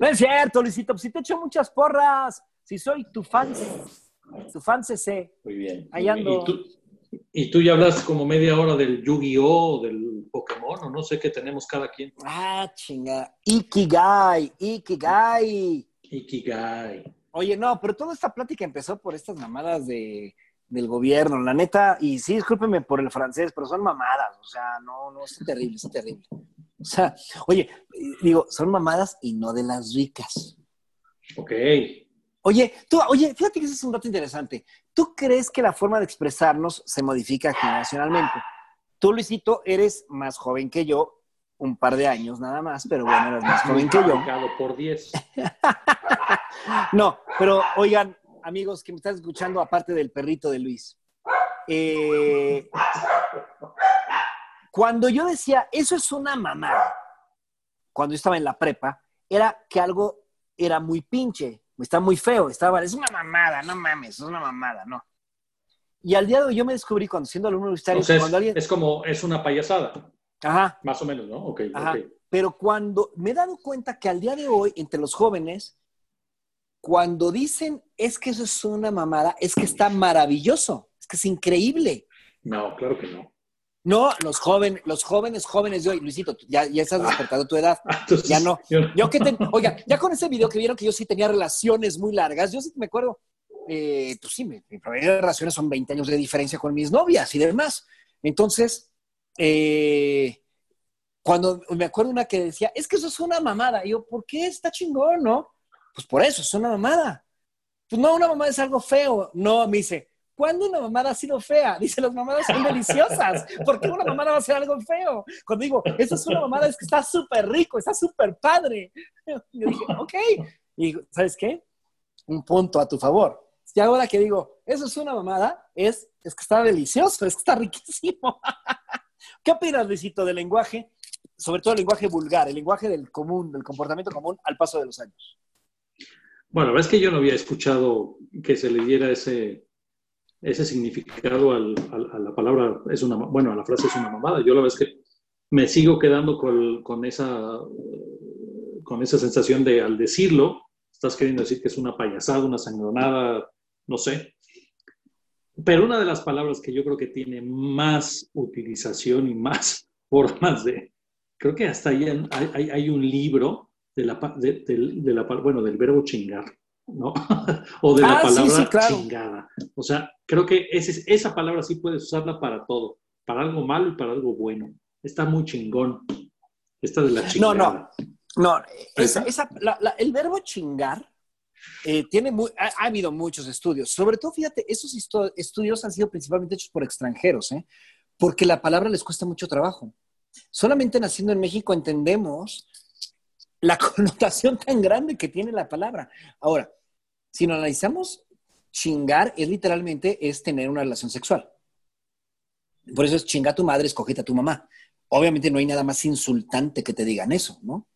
No es cierto, Luisito, pues si te echo muchas porras, si soy tu fan, tu fan CC. Muy bien. Ahí ando. ¿Y tú, y tú ya hablas como media hora del Yu-Gi-Oh, del Pokémon, o no sé qué tenemos cada quien. Ah, chinga. Ikigai, Ikigai. Ikigai. Oye, no, pero toda esta plática empezó por estas mamadas de, del gobierno, la neta, y sí, discúlpeme por el francés, pero son mamadas, o sea, no, no, es terrible, es terrible. O sea, oye, digo, son mamadas y no de las ricas. Ok. Oye, tú, oye, fíjate que ese es un dato interesante. ¿Tú crees que la forma de expresarnos se modifica generacionalmente? Tú, Luisito, eres más joven que yo, un par de años nada más, pero bueno, eres más joven que yo. Por 10. No, pero oigan, amigos que me están escuchando, aparte del perrito de Luis, eh, cuando yo decía, eso es una mamada, cuando yo estaba en la prepa, era que algo era muy pinche, está muy feo, estaba, es una mamada, no mames, es una mamada, no. Y al día de hoy yo me descubrí cuando siendo alumno universitario, cuando alguien... es como, es una payasada, Ajá, más o menos, ¿no? Ok, Ajá. ok. Pero cuando me he dado cuenta que al día de hoy, entre los jóvenes, cuando dicen es que eso es una mamada, es que está maravilloso, es que es increíble. No, claro que no. No, los jóvenes, los jóvenes, jóvenes de hoy, Luisito, ya, ya estás despertando tu edad. Entonces, Ya no. yo Yo que te, oiga, ya con ese video que vieron que yo sí tenía relaciones muy largas, yo sí me acuerdo, eh, pues sí, mi, mi promedio de relaciones son 20 años de diferencia con mis novias y demás. Entonces, eh, cuando me acuerdo una que decía, es que eso es una mamada. Yo, ¿por qué está chingón, no? Pues por eso, es una mamada. Pues no, una mamada es algo feo. No, me dice, ¿cuándo una mamada ha sido fea? Dice, las mamadas son deliciosas. ¿Por qué una mamada va a ser algo feo? Cuando digo, eso es una mamada, es que está súper rico, está súper padre. Yo dije, ok. Y ¿sabes qué? Un punto a tu favor. Y ahora que digo, eso es una mamada, es, es que está delicioso, es que está riquísimo. ¿Qué opinas, Luisito, del lenguaje? Sobre todo el lenguaje vulgar, el lenguaje del común, del comportamiento común al paso de los años. Bueno, la verdad es que yo no había escuchado que se le diera ese, ese significado a la palabra, es una, bueno, a la frase es una mamada. Yo la verdad es que me sigo quedando con, con esa, con esa sensación de al decirlo, estás queriendo decir que es una payasada, una sangronada, no sé. Pero una de las palabras que yo creo que tiene más utilización y más formas de, creo que hasta hay, hay, hay- hay un libro de la, de, la bueno, del verbo chingar, ¿no? o de la Ah, palabra sí, claro. chingada. O sea, creo que ese- esa palabra sí puedes usarla para todo, para algo malo y para algo bueno. Está muy chingón. Esta de la No, chingada. no. No, esa, esa- la- la- el verbo chingar eh, tiene muy, ha, ha habido muchos estudios. Sobre todo, fíjate, esos estu- estudios han sido principalmente hechos por extranjeros, ¿eh? porque la palabra les cuesta mucho trabajo. Solamente naciendo en México entendemos la connotación tan grande que tiene la palabra. Ahora, si lo analizamos, chingar es literalmente es tener una relación sexual. Por eso es chinga a tu madre, escogete a tu mamá. Obviamente no hay nada más insultante que te digan eso, ¿no?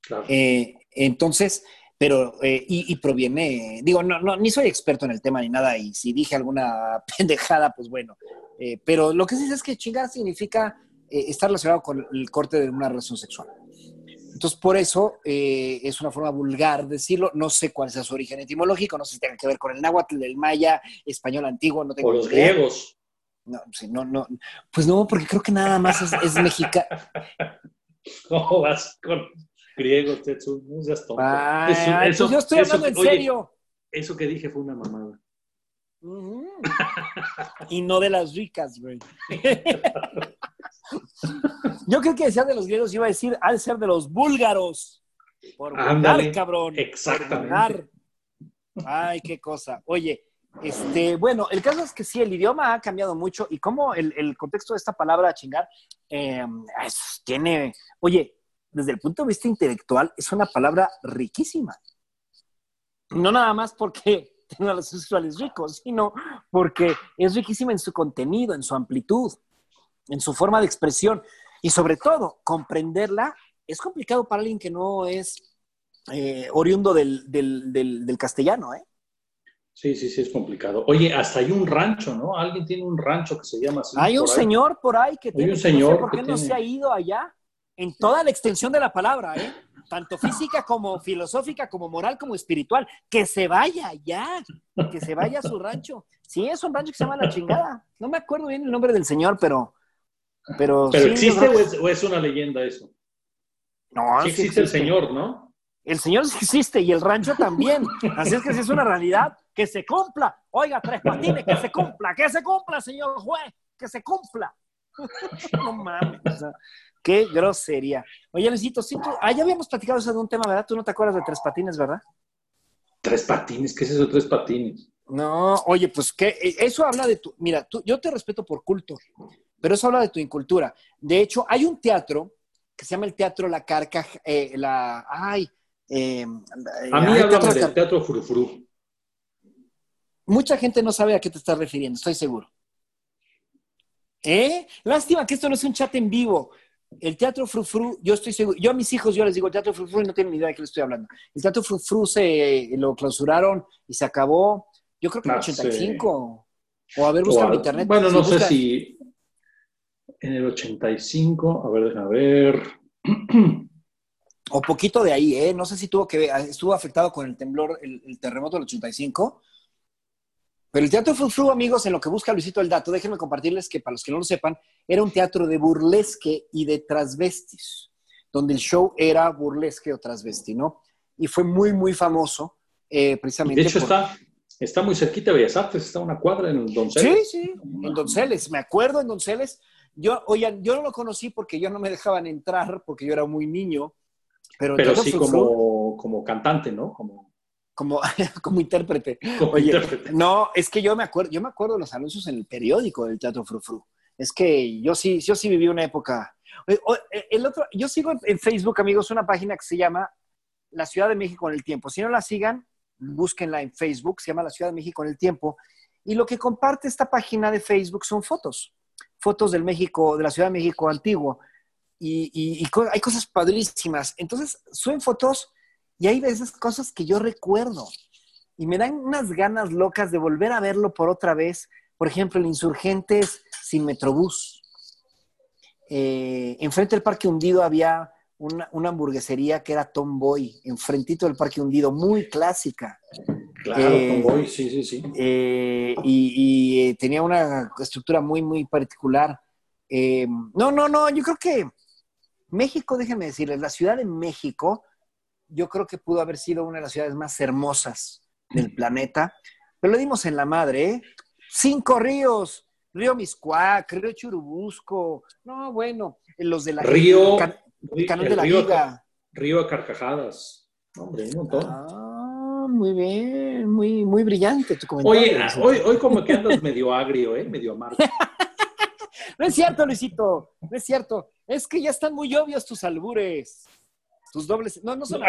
Claro. Eh, entonces, pero, eh, y, y proviene, digo, no, no, ni soy experto en el tema ni nada, y si dije alguna pendejada, pues bueno. Eh, pero lo que sí es que chingar significa eh, estar relacionado con el corte de una relación sexual. Entonces, por eso eh, es una forma vulgar decirlo. No sé cuál sea su origen etimológico, no sé si tenga que ver con el náhuatl, el maya, español antiguo, no tengo o los idea. griegos. No, sí, no, no. Pues no, porque creo que nada más es, es mexicano. ¿Cómo vas con griegos, Tetsu? No seas tonto. Ay, Eso- ay, eso- pues yo estoy eso hablando en oye, serio. Eso que dije fue una mamada. Y no de las ricas, güey. Yo creo que decía de los griegos, iba a decir, de ser de los búlgaros. Por Ándale, cabrón. por exactamente. vulgar. Ay, qué cosa. Oye, este, bueno, el caso es que sí, el idioma ha cambiado mucho y como el, el contexto de esta palabra chingar eh, es- tiene, oye, desde el punto de vista intelectual, es una palabra riquísima. No nada más porque tenga los sexuales ricos, sino porque es riquísima en su contenido, en su amplitud, en su forma de expresión y sobre todo comprenderla es complicado para alguien que no es eh, oriundo del, del- del- del castellano, ¿eh? Sí, sí, sí, es complicado. Oye, hasta hay un rancho, ¿no? Alguien tiene un rancho que se llama así. Hay un ahí. señor por ahí que Hay tiene, un señor no sé por que qué no tiene- se ha ido allá, en toda la extensión de la palabra, ¿eh? Tanto física como filosófica, como moral, como espiritual. Que se vaya allá, que se vaya a su rancho. Sí, es un rancho que se llama La Chingada. No me acuerdo bien el nombre del señor, pero... Pero, ¿Pero sí, yo existe o es, o es una leyenda eso? No, Sí sí existe el señor, ¿no? El señor sí existe y el rancho también. Así es que si es una realidad, que se cumpla. Oiga, tres patines, que se cumpla, que se cumpla, señor juez, que se cumpla. No mames. o sea, qué grosería. Oye, Luisito, sí, tú, ah, ya habíamos platicado eso de un tema, ¿verdad? Tú no te acuerdas de tres patines, ¿verdad? Tres patines, ¿qué es eso, tres patines? No, oye, pues que eso habla de tu. Mira, tú, yo te respeto por culto, pero eso habla de tu incultura. De hecho, hay un teatro que se llama el Teatro La Carcaja, eh, la. Ay. eh, A mí háblame Teatro del teatro Furufuru. Mucha gente no sabe a qué te estás refiriendo, estoy seguro. ¿Eh? Lástima que esto no es un chat en vivo. El Teatro Frufru, yo estoy seguro, yo a mis hijos yo les digo Teatro Frufru y no tienen ni idea de qué les estoy hablando. El Teatro Frufru se lo clausuraron y se acabó, yo creo que en el Hace- 85. O a ver, O busca en a- internet. Bueno, Sí, no sé si en el 85, a ver, déjame ver. O poquito de ahí, ¿eh? No sé si tuvo que ver, estuvo afectado con el temblor, el, el terremoto del 85. Pero el Teatro Frufru, amigos, en lo que busca Luisito el dato, déjenme compartirles que para los que no lo sepan, era un teatro de burlesque y de transvestis, donde el show era burlesque o transvesti, ¿no? Y fue muy, muy famoso, eh, Y precisamente. de hecho por- está, está muy cerquita de Bellas Artes, está una cuadra en el Sí, Donceles. sí, en Donceles, me acuerdo en Donceles. Yo, oigan, yo no lo conocí porque yo no me dejaban entrar, porque yo era muy niño, pero, Pero sí Frufru, como, como cantante, ¿no? Como, como, como intérprete. como Oye, intérprete. no, es que yo me acuerdo, yo me acuerdo de los anuncios en el periódico del Teatro Frufru. Es que yo sí, yo sí viví una época. O- El otro, yo sigo en- Facebook, amigos, una página que se llama La Ciudad de México en el Tiempo. Si no la sigan, búsquenla en Facebook, se llama La Ciudad de México en el Tiempo. Y lo que comparte esta página de Facebook son fotos, fotos del México, de la Ciudad de México antiguo. Y, y- y hay cosas padrísimas. Entonces, suben fotos y hay veces cosas que yo recuerdo y me dan unas ganas locas de volver a verlo por otra vez. Por ejemplo, el Insurgentes sin Metrobús. Eh, enfrente del Parque Hundido había una, una hamburguesería que era Tomboy, enfrentito del Parque Hundido, muy clásica. Claro, eh, Tomboy, sí, sí, sí. Eh, y y, tenía una estructura muy, muy particular. No, no, no, yo creo que México, déjenme decirles, la Ciudad de México, yo creo que pudo haber sido una de las ciudades más hermosas del planeta, pero le dimos en la madre, ¿eh? Cinco ríos, Río Miscuac, Río Churubusco, no, bueno, los de la... Río, Can- el canal el de la río. Río a Carcajadas. Hombre, un montón. Ah, muy bien, muy, muy brillante tu comentario. Oye, hoy, hoy como que andas medio agrio, ¿eh? Medio amargo. No es cierto, Luisito, no es cierto. Es que ya están muy obvios tus albures. Tus dobles. No, no son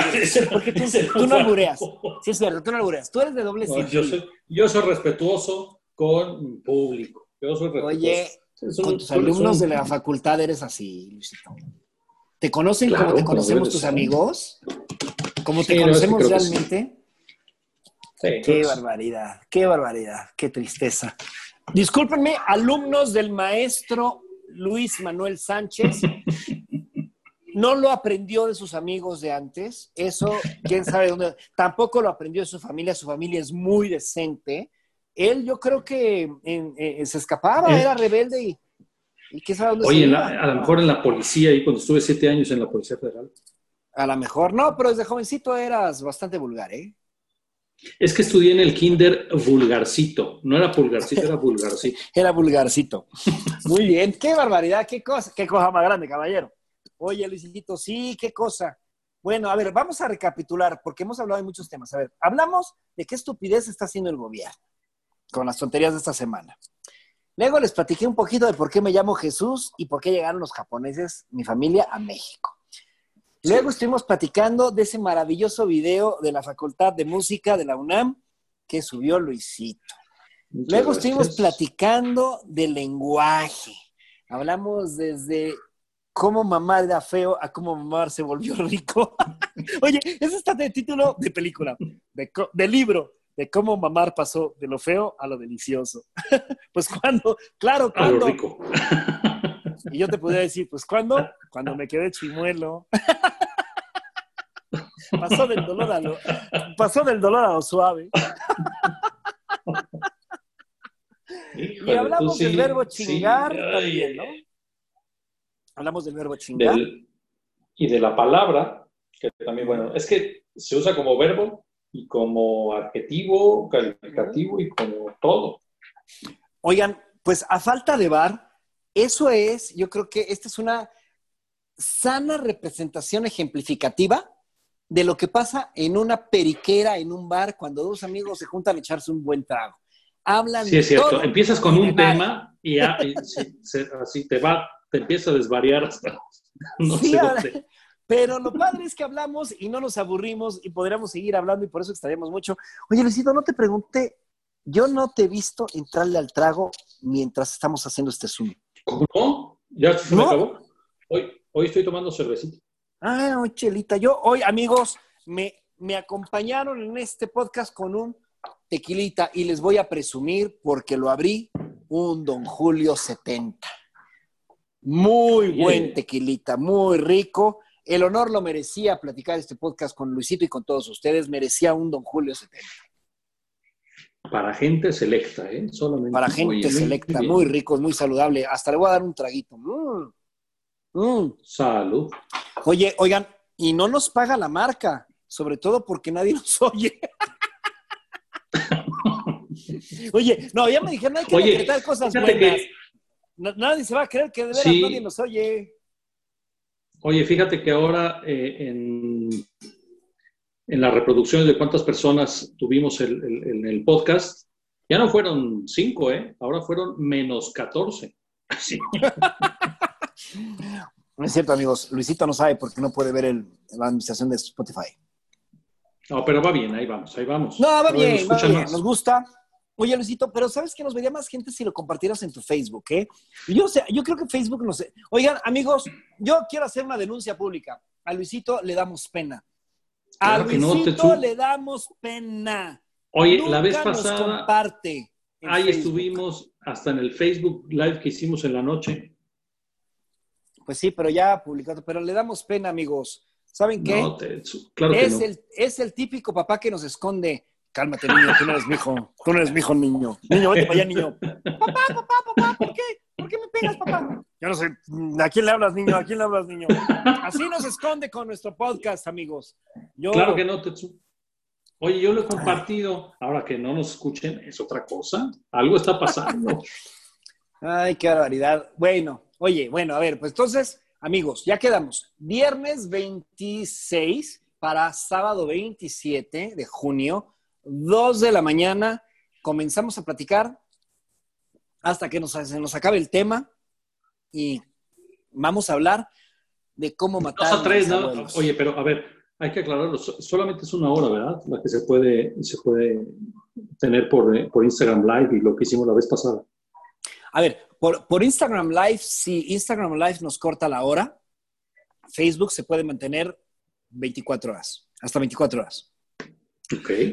porque tú, no albureas. Sí, es cierto, tú no albureas. Tú eres de doble No, yo, soy, yo soy respetuoso con mi público. Yo soy respetuoso. Oye, Es un- con tus alumnos de la facultad eres así, Luisito. ¿Te conocen Claro, como te conocemos tus amigos? ¿Como te Sí, conocemos sí. realmente? Sí, Qué barbaridad, qué barbaridad, qué tristeza. Discúlpenme, alumnos del maestro Luis Manuel Sánchez. No lo aprendió de sus amigos de antes. Eso, quién sabe dónde. Tampoco lo aprendió de su familia. Su familia es muy decente. Él, yo creo que en- en- se escapaba, Eh. era rebelde y, y quién sabe dónde se Oye, iba. a lo mejor en la policía, ahí cuando estuve siete años en la Policía Federal. A lo mejor no, pero desde jovencito eras bastante vulgar, ¿eh? Es que estudié en el kinder vulgarcito. No era pulgarcito, era vulgarcito. Era vulgarcito. Muy bien, qué barbaridad, qué cosa, qué cosa más grande, caballero. Oye, Luisito, sí, qué cosa. Bueno, a ver, vamos a recapitular, porque hemos hablado de muchos temas. A ver, hablamos de qué estupidez está haciendo el gobierno con las tonterías de esta semana. Luego les platiqué un poquito de por qué me llamo Jesús y por qué llegaron los japoneses, mi familia, a México. Luego estuvimos platicando de ese maravilloso video de la Facultad de Música de la UNAM que subió Luisito. Muchas Luego gracias. estuvimos platicando del lenguaje. Hablamos desde cómo mamar era feo a cómo mamar se volvió rico. Oye, ese está de título de película, de, libro. de cómo mamar pasó de lo feo a lo delicioso. pues cuando, claro, A lo cuando. rico. Y yo te podría decir, pues cuando, cuando me quedé chimuelo. pasó del dolor a lo, pasó del dolor a lo suave. Híjole, Y hablamos del verbo chingar también, ¿no? Hablamos del verbo chingar. del- y de la palabra, que también, bueno, es que se usa como verbo y como adjetivo, calificativo y como todo. Oigan, pues a falta de bar, eso es, yo creo que esta es una sana representación ejemplificativa de lo que pasa en una periquera, en un bar, cuando dos amigos se juntan a echarse un buen trago. Hablan Sí, es cierto. todo Empiezas con un tema y, se- así te va, te empieza a desvariar hasta no Sí, sé ahora-. Pero lo padre es que hablamos y no nos aburrimos y podríamos seguir hablando y por eso extrañamos mucho. Oye, Luisito, no te pregunté, yo no te he visto entrarle al trago mientras estamos haciendo este Zoom. ¿Cómo? ¿Ya se me acabó? Hoy, hoy estoy tomando cervecita. Ah, no, Chelita, yo hoy, amigos, me, me acompañaron en este podcast con un tequilita y les voy a presumir porque lo abrí un Don Julio 70. Muy buen tequilita, muy rico. El honor lo merecía platicar este podcast con Luisito y con todos ustedes. Merecía un Don Julio 70. Para gente selecta, ¿eh? Solamente. Para gente Oye, muy selecta, bien. muy rico, muy saludable. Hasta le voy a dar un traguito. Mm. Mm. Salud. Oye, oigan, y no nos paga la marca, sobre todo porque nadie nos oye. Oye, no, ya me dijeron, hay que Oye, cosas buenas. que- nadie se va a creer que de veras Sí. nadie nos oye. Oye, fíjate que ahora eh, en, en las reproducciones de cuántas personas tuvimos el, el- en el podcast, ya no fueron cinco, ¿eh? Ahora fueron menos 14. Sí. No es cierto, amigos. Luisito no sabe porque no puede ver el- la administración de Spotify. No, pero va bien, ahí vamos, ahí vamos. No, va bien, va bien. más. Nos gusta. Oye, Luisito, pero ¿sabes que nos vería más gente si lo compartieras en tu Facebook, eh? Yo, sé, yo creo que Facebook no sé. Oigan, amigos, yo quiero hacer una denuncia pública. A Luisito le damos pena. A Claro que no, Luisito le damos pena. Oye, Nunca la vez nos pasada, comparte. en ahí Facebook. estuvimos hasta en el Facebook Live que hicimos en la noche. Pues sí, pero ya publicado. Pero le damos pena, amigos. ¿Saben qué? No, te- claro que es, no. el, es el típico papá que nos esconde. Cálmate, niño, tú no eres mi hijo. Tú no eres mi hijo, niño. Niño, vete para allá, niño. Papá, papá, papá, ¿por qué? ¿Por qué me pegas, papá? Yo no sé. ¿A quién le hablas, niño? ¿A quién le hablas, niño? Así nos esconde con nuestro podcast, amigos. Yo, Claro que no, Tetsu. Oye, yo lo he compartido. Ahora que no nos escuchen, es otra cosa. Algo está pasando. Ay, qué barbaridad. Bueno, oye, bueno, a ver, pues entonces, amigos, ya quedamos. Viernes 26 para sábado 27 de junio, 2 de la mañana, comenzamos a platicar hasta que nos, se nos acabe el tema y vamos a hablar de cómo matar Dos a tres. Oye, pero a ver, hay que aclararlo. So- Solamente es una hora, ¿verdad? La que se puede, se puede tener por, eh, por Instagram Live y lo que hicimos la vez pasada. A ver, por, por Instagram Live, si Instagram Live nos corta la hora, Facebook se puede mantener 24 horas, hasta 24 horas.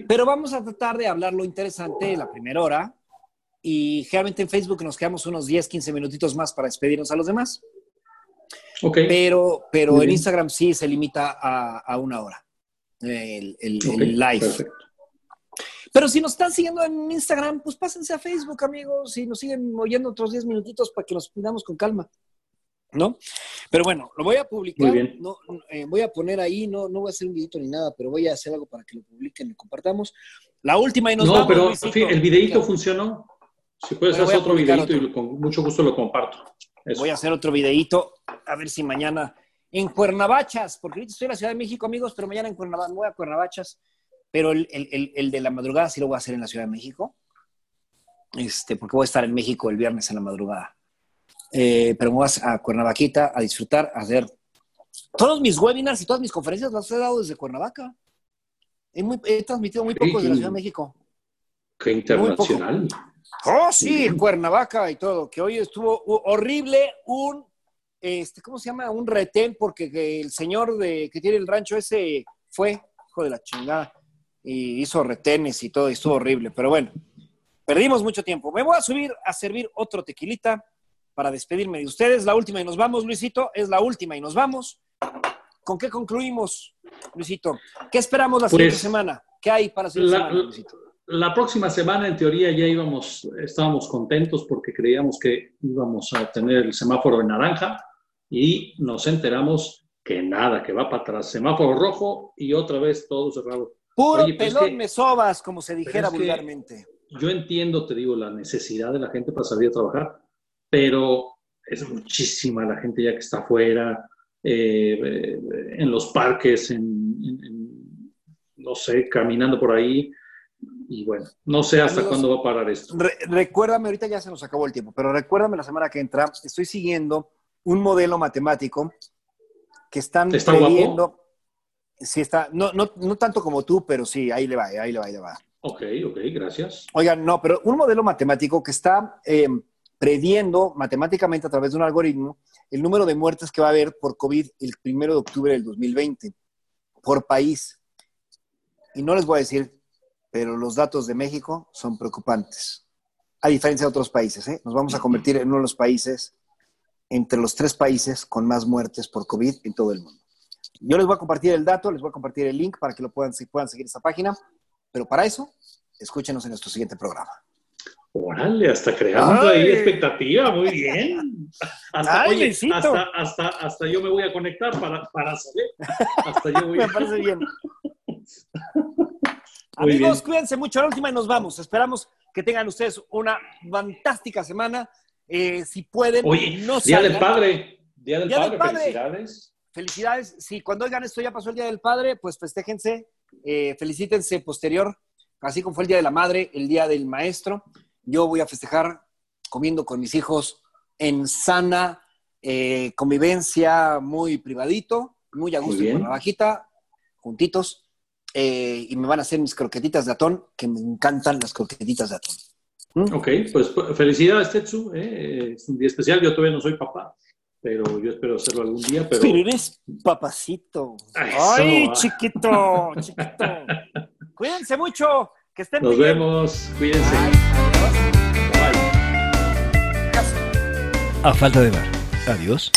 Pero vamos a tratar de hablar lo interesante la primera hora y generalmente en Facebook nos quedamos unos 10, 15 minutitos más para despedirnos a los demás. Ok. Pero, pero Muy en bien. Instagram sí se limita a, a una hora el, el- el ok, live. Perfecto. Pero si nos están siguiendo en Instagram, pues pásense a Facebook, amigos, y nos siguen oyendo otros 10 minutitos para que nos pidamos con calma. ¿No? Pero bueno, lo voy a publicar. No, eh, voy a poner ahí, no, no voy a hacer un videito ni nada, pero voy a hacer algo para que lo publiquen y compartamos. La última y nos no, vamos, pero el videito funcionó. Si puedes hacer otro videito otro. y con mucho gusto lo comparto. Eso. Voy a hacer otro videíto, a ver si mañana en Cuernavachas, porque ahorita estoy en la Ciudad de México, amigos, pero mañana en Cuernavachas, voy a Cuernavachas, pero el, el- el- el de la madrugada sí lo voy a hacer en la Ciudad de México, este, porque voy a estar en México el viernes en la madrugada. Eh, pero me voy a, Cuernavaquita a disfrutar, a hacer todos mis webinars y todas mis conferencias las he dado desde Cuernavaca. He, muy- he transmitido muy pocos de la Ciudad de México. Qué internacional. Oh, sí, Cuernavaca y todo, que hoy estuvo horrible un, este, ¿cómo se llama? Un retén, porque que el señor de, que tiene el rancho ese fue, hijo de la chingada, y hizo retenes y todo, y estuvo horrible. Pero bueno, perdimos mucho tiempo. Me voy a subir a servir otro tequilita para despedirme de ustedes. La última y nos vamos, Luisito. Es la última y nos vamos. ¿Con qué concluimos, Luisito? ¿Qué esperamos la siguiente pues, semana? ¿Qué hay para la siguiente semana, Luisito? La próxima semana, en teoría, ya íbamos, estábamos contentos porque creíamos que íbamos a tener el semáforo en naranja y nos enteramos que nada, que va para atrás. Semáforo rojo y otra vez todo cerrado. Puro pues pelón me sobas, como se dijera vulgarmente. Yo entiendo, te digo, la necesidad de la gente para salir a trabajar, pero es muchísima la gente ya que está afuera, eh, eh, en los parques, en, no sé, caminando por ahí. Y bueno, no sé hasta cuándo va a parar esto. recuérdame, ahorita ya se nos acabó el tiempo, pero recuérdame la semana que entra, estoy siguiendo un modelo matemático que están ¿Está previendo. Sí, está, no, no, no tanto como tú, pero sí, ahí le va, ahí le va, ahí le va. Ok, ok, gracias. Oigan, no, pero un modelo matemático que está eh, prediendo matemáticamente a través de un algoritmo el número de muertes que va a haber por COVID el primero de octubre del 2020 por país. Y no les voy a decir, pero los datos de México son preocupantes. A diferencia de otros países, ¿eh? nos vamos a convertir en uno de los países, entre los tres países con más muertes por COVID en todo el mundo. Yo les voy a compartir el dato, les voy a compartir el link para que lo puedan, puedan seguir esta página, pero para eso, escúchenos en nuestro siguiente programa. Órale, hasta creando ahí expectativa, muy bien. Hasta, hasta, hasta, yo me voy a conectar para, para saber. Hasta yo voy me parece bien. Amigos, cuídense mucho. La última y nos vamos. Esperamos que tengan ustedes una fantástica semana. Eh, si pueden, Oye, no Día del Padre. Día del, padre. Felicidades. Felicidades. Si cuando oigan esto ya pasó el Día del Padre, pues festéjense, eh, felicítense posterior, así como fue el Día de la Madre, el Día del Maestro. Yo voy a festejar comiendo con mis hijos en sana eh, convivencia, muy privadito, muy a gusto con la bajita, juntitos, eh, y me van a hacer mis croquetitas de atón, que me encantan las croquetitas de atón. ¿Mm? Ok, pues, pues felicidades, Tetsu. Eh, es un día especial. Yo todavía no soy papá, pero yo espero hacerlo algún día. Pero, pero eres papacito. Ay, chiquito, chiquito. Cuídense mucho. Que estén Nos vemos. Cuídense. A falta de ver. Adiós.